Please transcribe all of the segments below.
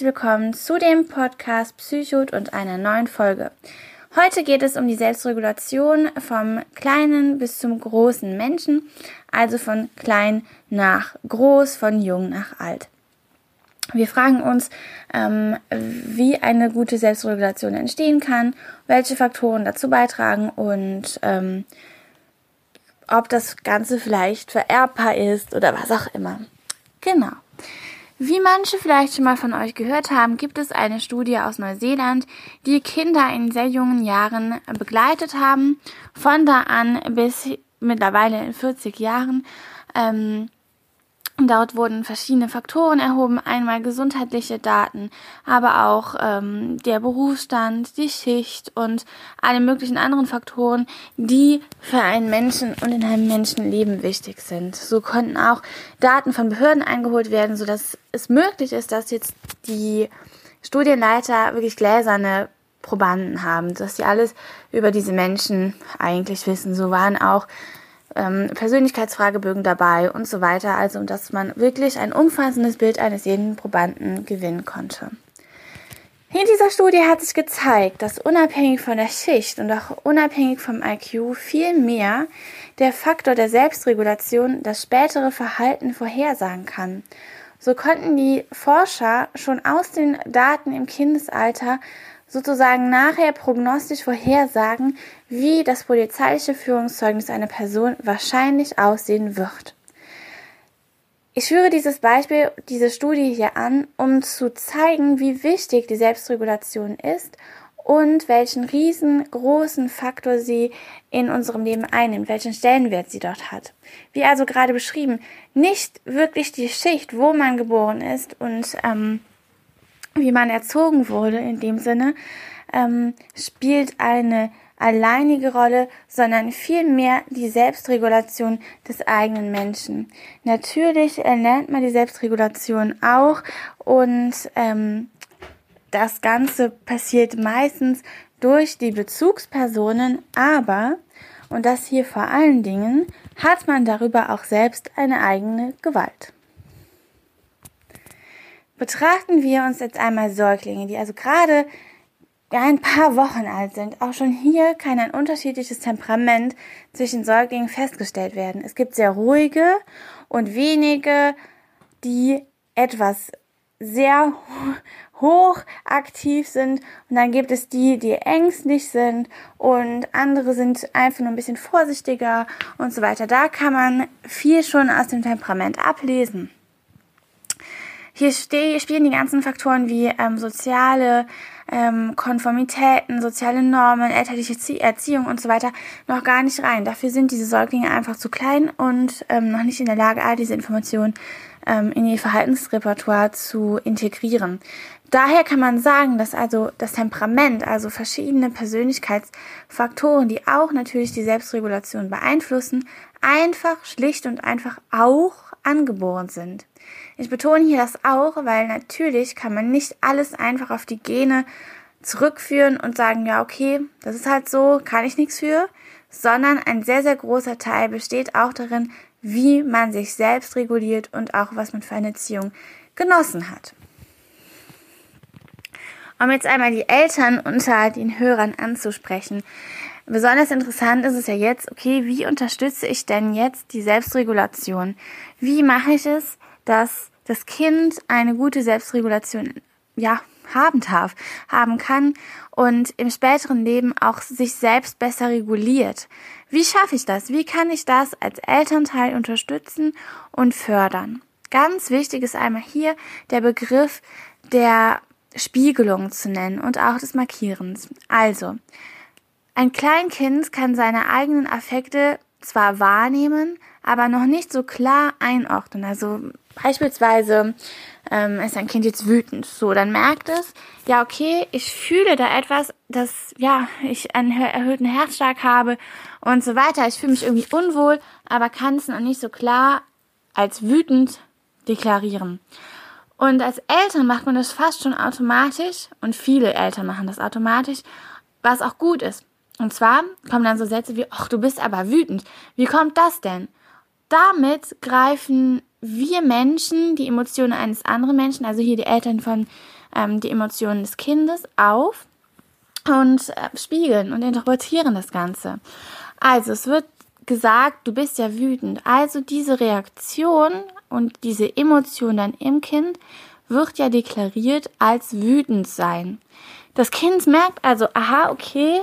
herzlich willkommen zu dem Podcast Psychot und einer neuen Folge. Heute geht es um die Selbstregulation vom kleinen bis zum großen Menschen, also von klein nach groß, von jung nach alt. Wir fragen uns, ähm, wie eine gute Selbstregulation entstehen kann, welche Faktoren dazu beitragen und ähm, ob das Ganze vielleicht vererbbar ist oder was auch immer. Genau. Wie manche vielleicht schon mal von euch gehört haben, gibt es eine Studie aus Neuseeland, die Kinder in sehr jungen Jahren begleitet haben, von da an bis mittlerweile in 40 Jahren. Ähm, Dort wurden verschiedene Faktoren erhoben, einmal gesundheitliche Daten, aber auch ähm, der Berufsstand, die Schicht und alle möglichen anderen Faktoren, die für einen Menschen und in einem Menschenleben wichtig sind. So konnten auch Daten von Behörden eingeholt werden, sodass es möglich ist, dass jetzt die Studienleiter wirklich gläserne Probanden haben, dass sie alles über diese Menschen eigentlich wissen. So waren auch ähm, Persönlichkeitsfragebögen dabei und so weiter. Also, dass man wirklich ein umfassendes Bild eines jeden Probanden gewinnen konnte. In dieser Studie hat sich gezeigt, dass unabhängig von der Schicht und auch unabhängig vom IQ viel mehr der Faktor der Selbstregulation das spätere Verhalten vorhersagen kann. So konnten die Forscher schon aus den Daten im Kindesalter sozusagen nachher prognostisch vorhersagen, wie das polizeiliche Führungszeugnis einer Person wahrscheinlich aussehen wird. Ich führe dieses Beispiel, diese Studie hier an, um zu zeigen, wie wichtig die Selbstregulation ist und welchen riesengroßen Faktor sie in unserem Leben einnimmt, welchen Stellenwert sie dort hat. Wie also gerade beschrieben, nicht wirklich die Schicht, wo man geboren ist und ähm, wie man erzogen wurde in dem Sinne, ähm, spielt eine alleinige Rolle, sondern vielmehr die Selbstregulation des eigenen Menschen. Natürlich erlernt man die Selbstregulation auch und ähm, das Ganze passiert meistens durch die Bezugspersonen, aber, und das hier vor allen Dingen, hat man darüber auch selbst eine eigene Gewalt. Betrachten wir uns jetzt einmal Säuglinge, die also gerade ein paar Wochen alt sind. Auch schon hier kann ein unterschiedliches Temperament zwischen Säuglingen festgestellt werden. Es gibt sehr ruhige und wenige, die etwas sehr hoch aktiv sind und dann gibt es die, die ängstlich sind und andere sind einfach nur ein bisschen vorsichtiger und so weiter. Da kann man viel schon aus dem Temperament ablesen. Hier spielen die ganzen Faktoren wie ähm, soziale ähm, Konformitäten, soziale Normen, elterliche Erziehung und so weiter noch gar nicht rein. Dafür sind diese Säuglinge einfach zu klein und ähm, noch nicht in der Lage, all diese Informationen ähm, in ihr Verhaltensrepertoire zu integrieren. Daher kann man sagen, dass also das Temperament, also verschiedene Persönlichkeitsfaktoren, die auch natürlich die Selbstregulation beeinflussen, einfach schlicht und einfach auch angeboren sind. Ich betone hier das auch, weil natürlich kann man nicht alles einfach auf die Gene zurückführen und sagen, ja, okay, das ist halt so, kann ich nichts für, sondern ein sehr, sehr großer Teil besteht auch darin, wie man sich selbst reguliert und auch was man für eine Erziehung genossen hat. Um jetzt einmal die Eltern unter den Hörern anzusprechen. Besonders interessant ist es ja jetzt, okay, wie unterstütze ich denn jetzt die Selbstregulation? Wie mache ich es, dass das Kind eine gute Selbstregulation ja, haben darf, haben kann und im späteren Leben auch sich selbst besser reguliert. Wie schaffe ich das? Wie kann ich das als Elternteil unterstützen und fördern? Ganz wichtig ist einmal hier der Begriff der Spiegelung zu nennen und auch des Markierens. Also, ein Kleinkind kann seine eigenen Affekte zwar wahrnehmen, aber noch nicht so klar einordnen. Also beispielsweise ähm, ist ein Kind jetzt wütend, so dann merkt es, ja okay, ich fühle da etwas, dass ja ich einen erhöhten Herzschlag habe und so weiter. Ich fühle mich irgendwie unwohl, aber kann es noch nicht so klar als wütend deklarieren. Und als Eltern macht man das fast schon automatisch und viele Eltern machen das automatisch, was auch gut ist. Und zwar kommen dann so Sätze wie, ach, du bist aber wütend. Wie kommt das denn? Damit greifen wir Menschen die Emotionen eines anderen Menschen, also hier die Eltern von ähm, die Emotionen des Kindes, auf und äh, spiegeln und interpretieren das Ganze. Also es wird gesagt, du bist ja wütend. Also diese Reaktion und diese Emotion dann im Kind wird ja deklariert als wütend sein. Das Kind merkt also, aha, okay,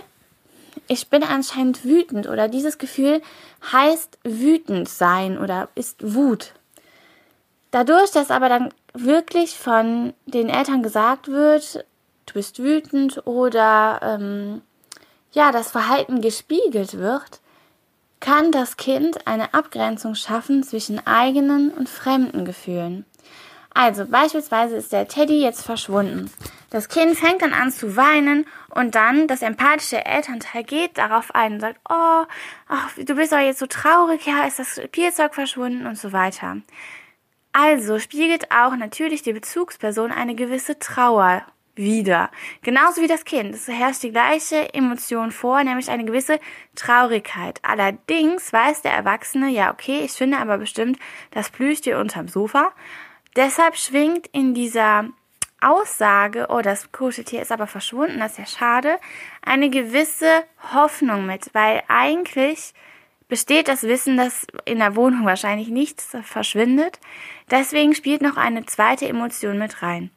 ich bin anscheinend wütend oder dieses Gefühl heißt wütend sein oder ist Wut. Dadurch, dass aber dann wirklich von den Eltern gesagt wird, du bist wütend oder ähm, ja, das Verhalten gespiegelt wird, kann das Kind eine Abgrenzung schaffen zwischen eigenen und fremden Gefühlen. Also beispielsweise ist der Teddy jetzt verschwunden. Das Kind fängt dann an zu weinen und dann das empathische Elternteil geht darauf ein und sagt, oh, ach, du bist doch jetzt so traurig, ja, ist das Spielzeug verschwunden und so weiter. Also spiegelt auch natürlich die Bezugsperson eine gewisse Trauer wieder. Genauso wie das Kind. Es herrscht die gleiche Emotion vor, nämlich eine gewisse Traurigkeit. Allerdings weiß der Erwachsene, ja, okay, ich finde aber bestimmt das Plüschtier unterm Sofa. Deshalb schwingt in dieser Aussage, oh, das Kuscheltier ist aber verschwunden, das ist ja schade, eine gewisse Hoffnung mit, weil eigentlich besteht das Wissen, dass in der Wohnung wahrscheinlich nichts verschwindet. Deswegen spielt noch eine zweite Emotion mit rein.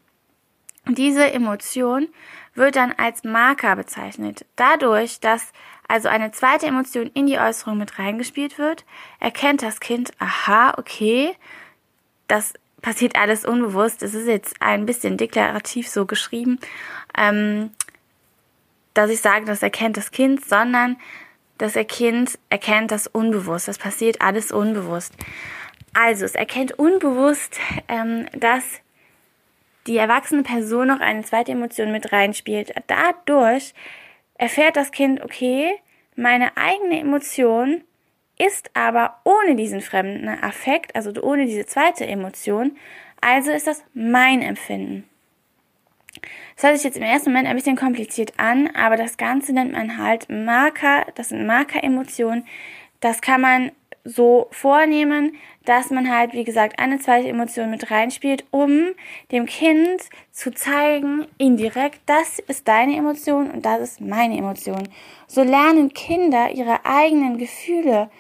Diese Emotion wird dann als Marker bezeichnet. Dadurch, dass also eine zweite Emotion in die Äußerung mit reingespielt wird, erkennt das Kind, aha, okay, das passiert alles unbewusst. Es ist jetzt ein bisschen deklarativ so geschrieben, ähm, dass ich sage, das erkennt das Kind, sondern das Kind erkennt das unbewusst. Das passiert alles unbewusst. Also es erkennt unbewusst, ähm, dass die erwachsene Person noch eine zweite Emotion mit reinspielt. Dadurch erfährt das Kind, okay, meine eigene Emotion ist aber ohne diesen fremden Affekt, also ohne diese zweite Emotion, also ist das mein Empfinden. Das hört sich jetzt im ersten Moment ein bisschen kompliziert an, aber das Ganze nennt man halt Marker, das sind Marker-Emotionen. Das kann man so vornehmen, dass man halt, wie gesagt, eine zweite Emotion mit reinspielt, um dem Kind zu zeigen, indirekt, das ist deine Emotion und das ist meine Emotion. So lernen Kinder ihre eigenen Gefühle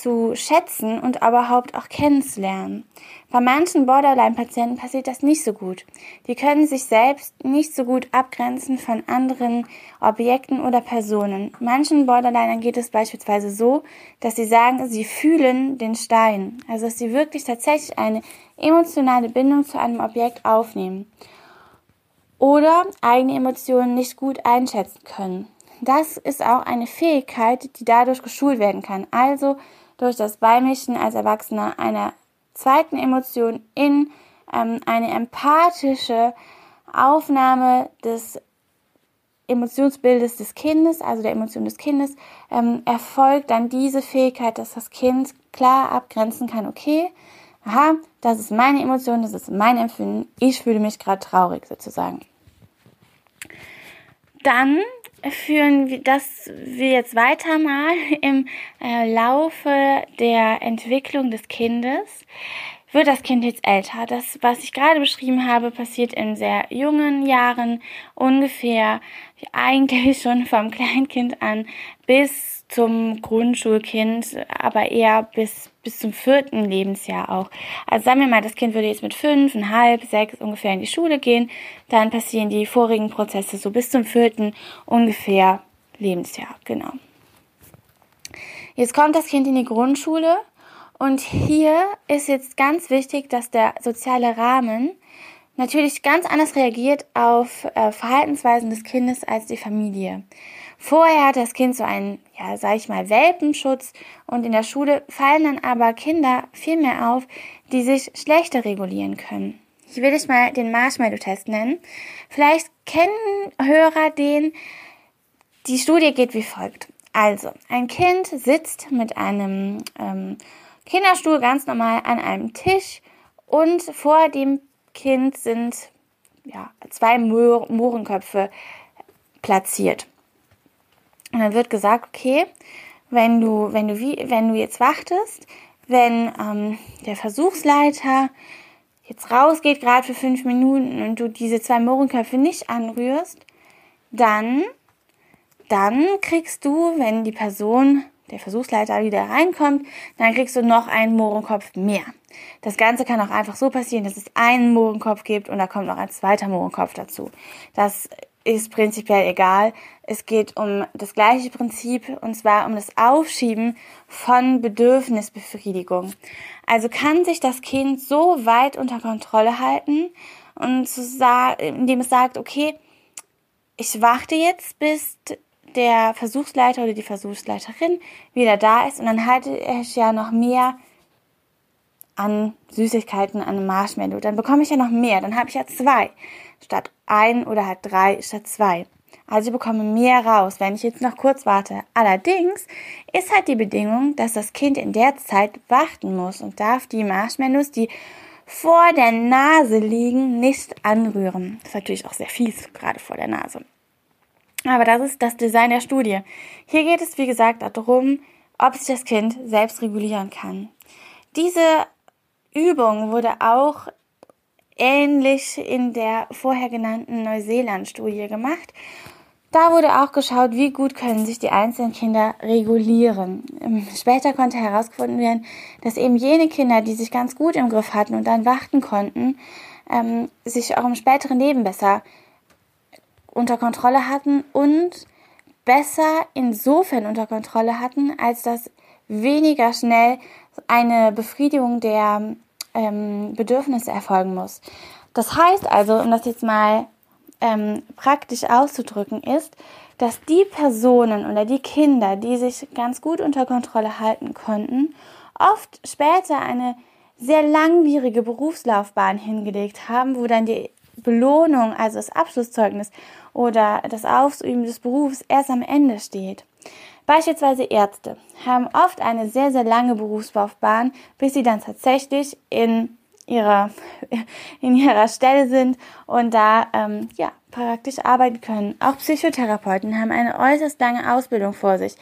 zu schätzen und überhaupt auch kennenzulernen. Bei manchen Borderline-Patienten passiert das nicht so gut. Die können sich selbst nicht so gut abgrenzen von anderen Objekten oder Personen. Manchen Borderlinern geht es beispielsweise so, dass sie sagen, sie fühlen den Stein. Also dass sie wirklich tatsächlich eine emotionale Bindung zu einem Objekt aufnehmen. Oder eigene Emotionen nicht gut einschätzen können. Das ist auch eine Fähigkeit, die dadurch geschult werden kann. Also durch das Beimischen als Erwachsener einer zweiten Emotion in ähm, eine empathische Aufnahme des Emotionsbildes des Kindes, also der Emotion des Kindes, ähm, erfolgt dann diese Fähigkeit, dass das Kind klar abgrenzen kann, okay, aha, das ist meine Emotion, das ist mein Empfinden, ich fühle mich gerade traurig sozusagen. Dann führen wir das wir jetzt weiter mal im äh, Laufe der Entwicklung des Kindes. Wird das Kind jetzt älter? Das, was ich gerade beschrieben habe, passiert in sehr jungen Jahren, ungefähr eigentlich schon vom Kleinkind an bis zum Grundschulkind, aber eher bis, bis zum vierten Lebensjahr auch. Also sagen wir mal, das Kind würde jetzt mit fünf, halb, sechs ungefähr in die Schule gehen, dann passieren die vorigen Prozesse so bis zum vierten ungefähr Lebensjahr, genau. Jetzt kommt das Kind in die Grundschule und hier ist jetzt ganz wichtig, dass der soziale Rahmen natürlich ganz anders reagiert auf äh, Verhaltensweisen des Kindes als die Familie. Vorher hat das Kind so einen, ja, sag ich mal, Welpenschutz und in der Schule fallen dann aber Kinder viel mehr auf, die sich schlechter regulieren können. Ich will dich mal den Marshmallow-Test nennen. Vielleicht kennen Hörer den. Die Studie geht wie folgt. Also, ein Kind sitzt mit einem ähm, Kinderstuhl ganz normal an einem Tisch und vor dem Kind sind ja, zwei Mohrenköpfe platziert. Und dann wird gesagt, okay, wenn du, wenn du wie, wenn du jetzt wartest, wenn ähm, der Versuchsleiter jetzt rausgeht, gerade für fünf Minuten und du diese zwei Mohrenköpfe nicht anrührst, dann, dann kriegst du, wenn die Person, der Versuchsleiter wieder reinkommt, dann kriegst du noch einen Mohrenkopf mehr. Das Ganze kann auch einfach so passieren, dass es einen Mohrenkopf gibt und da kommt noch ein zweiter Mohrenkopf dazu. Das ist prinzipiell egal. Es geht um das gleiche Prinzip und zwar um das Aufschieben von Bedürfnisbefriedigung. Also kann sich das Kind so weit unter Kontrolle halten und indem es sagt, okay, ich warte jetzt, bis der Versuchsleiter oder die Versuchsleiterin wieder da ist und dann halte ich ja noch mehr an Süßigkeiten, an Marshmallow. Dann bekomme ich ja noch mehr. Dann habe ich ja zwei statt ein oder halt drei statt zwei. Also ich bekomme mehr raus, wenn ich jetzt noch kurz warte. Allerdings ist halt die Bedingung, dass das Kind in der Zeit warten muss und darf die Marshmallows, die vor der Nase liegen, nicht anrühren. Das ist natürlich auch sehr fies, gerade vor der Nase. Aber das ist das Design der Studie. Hier geht es, wie gesagt, darum, ob sich das Kind selbst regulieren kann. Diese Übung wurde auch ähnlich in der vorher genannten Neuseeland-Studie gemacht. Da wurde auch geschaut, wie gut können sich die einzelnen Kinder regulieren. Ähm, später konnte herausgefunden werden, dass eben jene Kinder, die sich ganz gut im Griff hatten und dann warten konnten, ähm, sich auch im späteren Leben besser unter Kontrolle hatten und besser insofern unter Kontrolle hatten, als dass weniger schnell eine Befriedigung der ähm, Bedürfnisse erfolgen muss. Das heißt also, um das jetzt mal ähm, praktisch auszudrücken, ist, dass die Personen oder die Kinder, die sich ganz gut unter Kontrolle halten konnten, oft später eine sehr langwierige Berufslaufbahn hingelegt haben, wo dann die Belohnung, also das Abschlusszeugnis oder das Ausüben des Berufs erst am Ende steht. Beispielsweise Ärzte haben oft eine sehr, sehr lange Berufslaufbahn, bis sie dann tatsächlich in ihrer, in ihrer Stelle sind und da ähm, ja, praktisch arbeiten können. Auch Psychotherapeuten haben eine äußerst lange Ausbildung vor sich.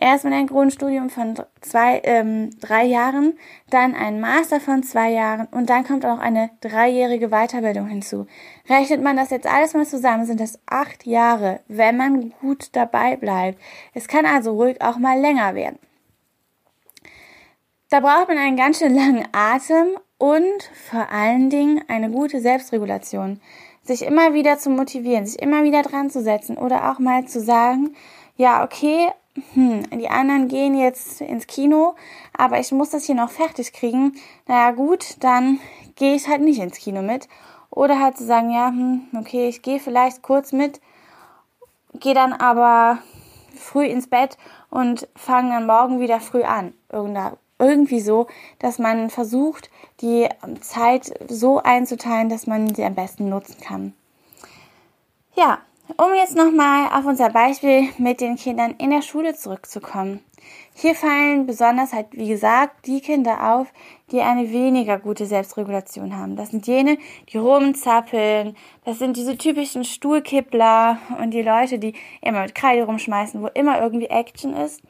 Erst mit einem Grundstudium von zwei, ähm, drei Jahren, dann ein Master von zwei Jahren und dann kommt auch eine dreijährige Weiterbildung hinzu. Rechnet man das jetzt alles mal zusammen, sind das acht Jahre, wenn man gut dabei bleibt. Es kann also ruhig auch mal länger werden. Da braucht man einen ganz schön langen Atem und vor allen Dingen eine gute Selbstregulation sich immer wieder zu motivieren, sich immer wieder dran zu setzen oder auch mal zu sagen, ja, okay, hm, die anderen gehen jetzt ins Kino, aber ich muss das hier noch fertig kriegen. Naja, gut, dann gehe ich halt nicht ins Kino mit. Oder halt zu sagen, ja, hm, okay, ich gehe vielleicht kurz mit, gehe dann aber früh ins Bett und fange dann morgen wieder früh an. Irgendwie so, dass man versucht, die Zeit so einzuteilen, dass man sie am besten nutzen kann. Ja, um jetzt nochmal auf unser Beispiel mit den Kindern in der Schule zurückzukommen. Hier fallen besonders halt, wie gesagt, die Kinder auf, die eine weniger gute Selbstregulation haben. Das sind jene, die rumzappeln, das sind diese typischen Stuhlkippler und die Leute, die immer mit Kreide rumschmeißen, wo immer irgendwie Action ist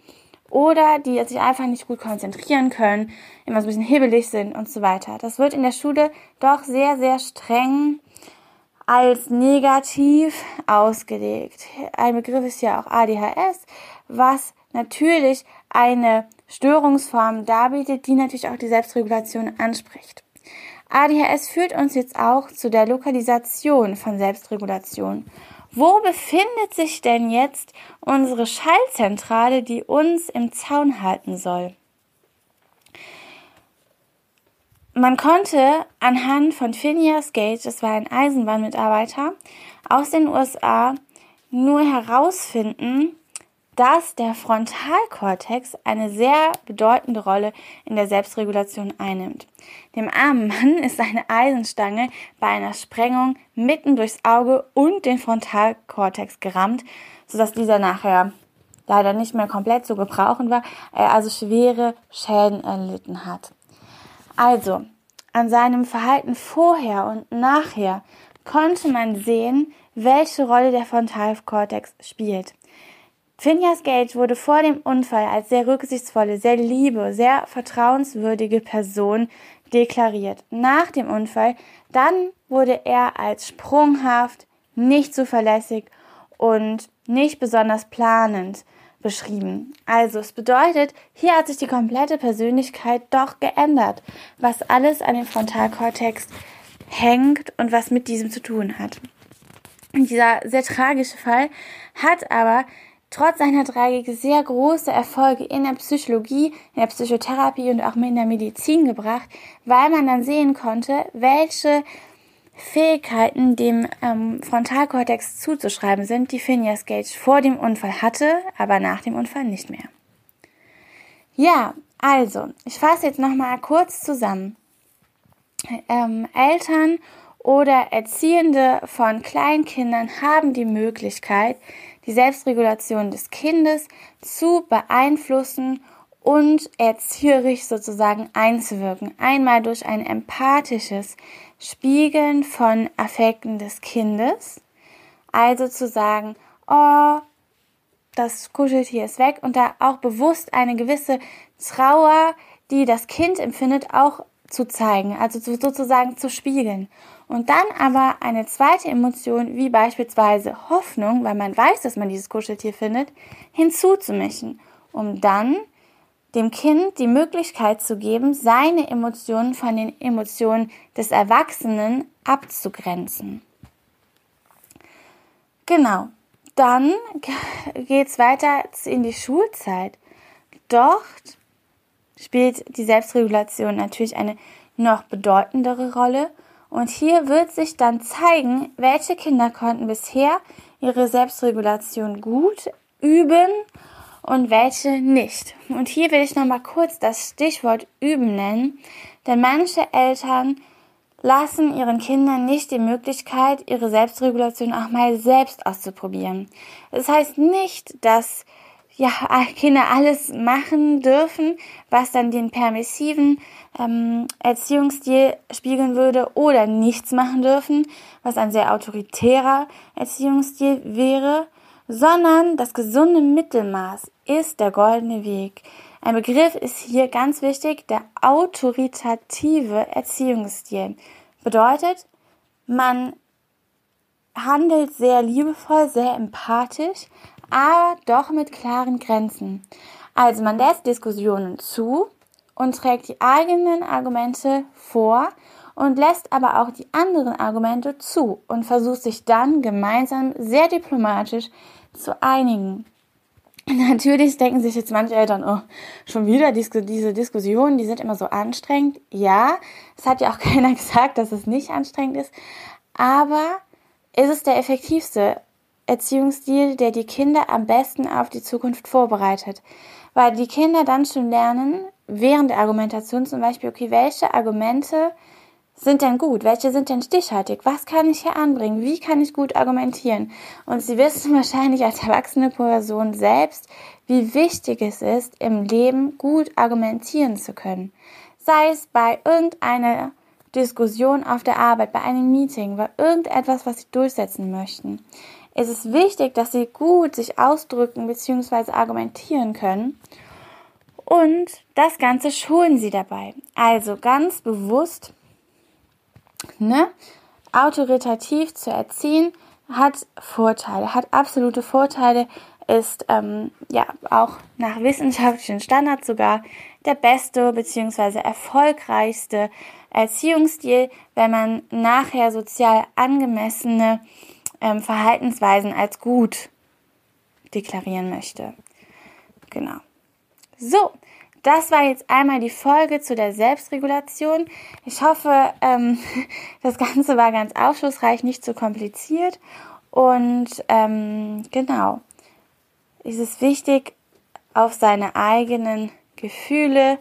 oder die sich einfach nicht gut konzentrieren können, immer so ein bisschen hibbelig sind und so weiter. Das wird in der Schule doch sehr, sehr streng als negativ ausgelegt. Ein Begriff ist ja auch ADHS, was natürlich eine Störungsform darbietet, die natürlich auch die Selbstregulation anspricht. ADHS führt uns jetzt auch zu der Lokalisation von Selbstregulation. Wo befindet sich denn jetzt unsere Schallzentrale, die uns im Zaun halten soll? Man konnte anhand von Phineas Gage, das war ein Eisenbahnmitarbeiter aus den USA, nur herausfinden, dass der Frontalkortex eine sehr bedeutende Rolle in der Selbstregulation einnimmt. Dem armen Mann ist eine Eisenstange bei einer Sprengung mitten durchs Auge und den Frontalkortex gerammt, sodass dieser nachher leider nicht mehr komplett zu gebrauchen war, er also schwere Schäden erlitten hat. Also, an seinem Verhalten vorher und nachher konnte man sehen, welche Rolle der Frontalkortex spielt. Finjas Gage wurde vor dem Unfall als sehr rücksichtsvolle, sehr liebe, sehr vertrauenswürdige Person deklariert. Nach dem Unfall dann wurde er als sprunghaft, nicht zuverlässig und nicht besonders planend beschrieben. Also es bedeutet, hier hat sich die komplette Persönlichkeit doch geändert, was alles an dem Frontalkortex hängt und was mit diesem zu tun hat. dieser sehr tragische Fall hat aber trotz seiner Tragik sehr große Erfolge in der Psychologie, in der Psychotherapie und auch in der Medizin gebracht, weil man dann sehen konnte, welche Fähigkeiten dem ähm, Frontalkortex zuzuschreiben sind, die Phineas Gage vor dem Unfall hatte, aber nach dem Unfall nicht mehr. Ja, also, ich fasse jetzt nochmal kurz zusammen. Ähm, Eltern oder Erziehende von Kleinkindern haben die Möglichkeit, die Selbstregulation des Kindes zu beeinflussen und erzieherisch sozusagen einzuwirken. Einmal durch ein empathisches Spiegeln von Affekten des Kindes. Also zu sagen, oh, das Kuscheltier ist weg und da auch bewusst eine gewisse Trauer, die das Kind empfindet, auch zu zeigen, also sozusagen zu spiegeln. Und dann aber eine zweite Emotion, wie beispielsweise Hoffnung, weil man weiß, dass man dieses Kuscheltier findet, hinzuzumischen, um dann dem Kind die Möglichkeit zu geben, seine Emotionen von den Emotionen des Erwachsenen abzugrenzen. Genau. Dann geht's weiter in die Schulzeit. Dort spielt die Selbstregulation natürlich eine noch bedeutendere Rolle. Und hier wird sich dann zeigen, welche Kinder konnten bisher ihre Selbstregulation gut üben und welche nicht. Und hier will ich nochmal kurz das Stichwort üben nennen, denn manche Eltern lassen ihren Kindern nicht die Möglichkeit, ihre Selbstregulation auch mal selbst auszuprobieren. Das heißt nicht, dass ja, Kinder alles machen dürfen, was dann den permissiven ähm, Erziehungsstil spiegeln würde oder nichts machen dürfen, was ein sehr autoritärer Erziehungsstil wäre, sondern das gesunde Mittelmaß ist der goldene Weg. Ein Begriff ist hier ganz wichtig, der autoritative Erziehungsstil. Bedeutet, man handelt sehr liebevoll, sehr empathisch, aber doch mit klaren Grenzen. Also man lässt Diskussionen zu und trägt die eigenen Argumente vor und lässt aber auch die anderen Argumente zu und versucht sich dann gemeinsam sehr diplomatisch zu einigen. Natürlich denken sich jetzt manche Eltern, oh, schon wieder diese Diskussionen, die sind immer so anstrengend. Ja, es hat ja auch keiner gesagt, dass es nicht anstrengend ist, aber ist es der effektivste Erziehungsstil, der die Kinder am besten auf die Zukunft vorbereitet. Weil die Kinder dann schon lernen, während der Argumentation zum Beispiel, okay, welche Argumente sind denn gut? Welche sind denn stichhaltig? Was kann ich hier anbringen? Wie kann ich gut argumentieren? Und Sie wissen wahrscheinlich als erwachsene Person selbst, wie wichtig es ist, im Leben gut argumentieren zu können. Sei es bei irgendeiner Diskussion auf der Arbeit, bei einem Meeting, bei irgendetwas, was Sie durchsetzen möchten. Es ist wichtig, dass Sie gut sich ausdrücken bzw. argumentieren können. Und das Ganze schulen Sie dabei. Also ganz bewusst ne, autoritativ zu erziehen, hat Vorteile, hat absolute Vorteile, ist ähm, ja auch nach wissenschaftlichen Standards sogar der beste bzw. erfolgreichste Erziehungsstil, wenn man nachher sozial angemessene ähm, Verhaltensweisen als gut deklarieren möchte. Genau. So, das war jetzt einmal die Folge zu der Selbstregulation. Ich hoffe, ähm, das Ganze war ganz aufschlussreich, nicht zu kompliziert. Und ähm, genau, es ist wichtig, auf seine eigenen Gefühle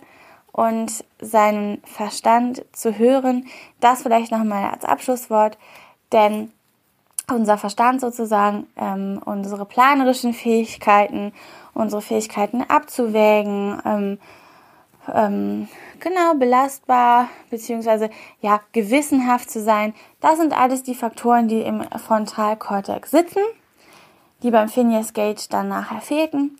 und seinen Verstand zu hören. Das vielleicht nochmal als Abschlusswort, denn unser Verstand sozusagen, ähm, unsere planerischen Fähigkeiten unsere Fähigkeiten abzuwägen, ähm, ähm, genau belastbar beziehungsweise ja gewissenhaft zu sein. Das sind alles die Faktoren, die im Frontalkortex sitzen. die beim Phineas Gage dann nachher fehlten.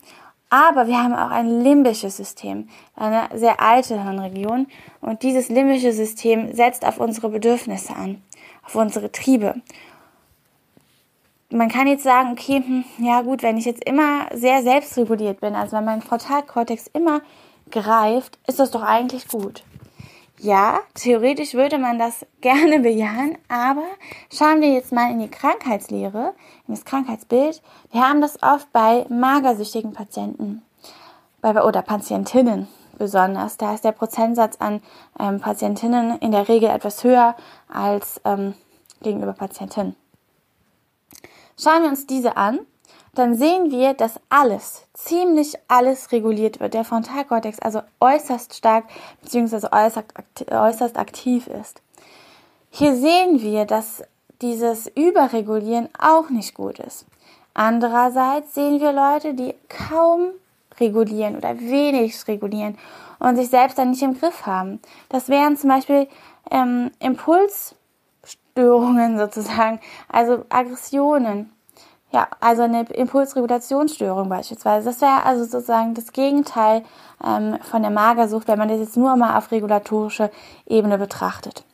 Aber wir haben auch ein limbisches System, eine sehr alte Hirnregion. Und dieses limbische System setzt auf unsere Bedürfnisse an, auf unsere Triebe. Man kann jetzt sagen, okay, hm, ja gut, wenn ich jetzt immer sehr selbstreguliert bin, also wenn mein Frontalkortex immer greift, ist das doch eigentlich gut. Ja, theoretisch würde man das gerne bejahen, aber schauen wir jetzt mal in die Krankheitslehre, in das Krankheitsbild. Wir haben das oft bei magersüchtigen Patienten bei, oder Patientinnen besonders. Da ist der Prozentsatz an ähm, Patientinnen in der Regel etwas höher als ähm, gegenüber Patientinnen. Schauen wir uns diese an dann sehen wir, dass alles, ziemlich alles reguliert wird. Der Frontalkortex also äußerst stark bzw. Äußerst, aktiv ist. Hier sehen wir, dass dieses Überregulieren auch nicht gut ist. Andererseits sehen wir Leute, die kaum regulieren oder wenig regulieren und sich selbst dann nicht im Griff haben. Das wären zum Beispiel ähm, Impulsstörungen sozusagen, also Aggressionen, ja, also eine Impulsregulationsstörung beispielsweise. Das wäre also sozusagen das Gegenteil ähm, von der Magersucht, wenn man das jetzt nur mal auf regulatorische Ebene betrachtet.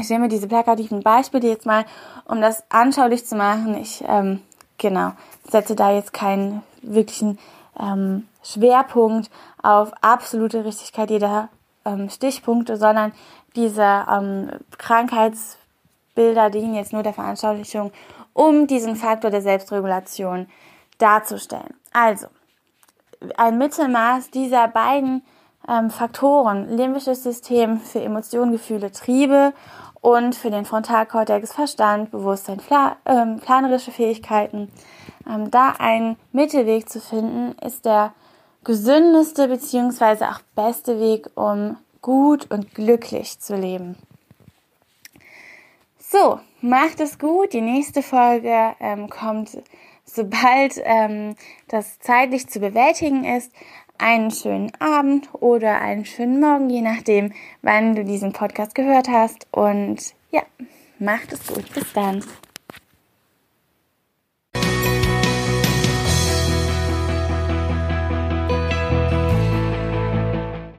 Ich nehme diese plakativen Beispiele jetzt mal, um das anschaulich zu machen. Ich ähm, genau setze da jetzt keinen wirklichen ähm, Schwerpunkt auf absolute Richtigkeit jeder ähm, Stichpunkte, sondern diese ähm, Krankheitsbilder dienen jetzt nur der Veranschaulichung um diesen Faktor der Selbstregulation darzustellen. Also, ein Mittelmaß dieser beiden ähm, Faktoren, limbisches System für Emotionen, Gefühle, Triebe und für den Frontalkortex Verstand, Bewusstsein, Pla ähm, planerische Fähigkeiten. Ähm, da einen Mittelweg zu finden, ist der gesündeste bzw. auch beste Weg, um gut und glücklich zu leben. So, macht es gut. Die nächste Folge ähm, kommt, sobald ähm, das zeitlich zu bewältigen ist. Einen schönen Abend oder einen schönen Morgen, je nachdem, wann du diesen Podcast gehört hast. Und ja, macht es gut. Bis dann.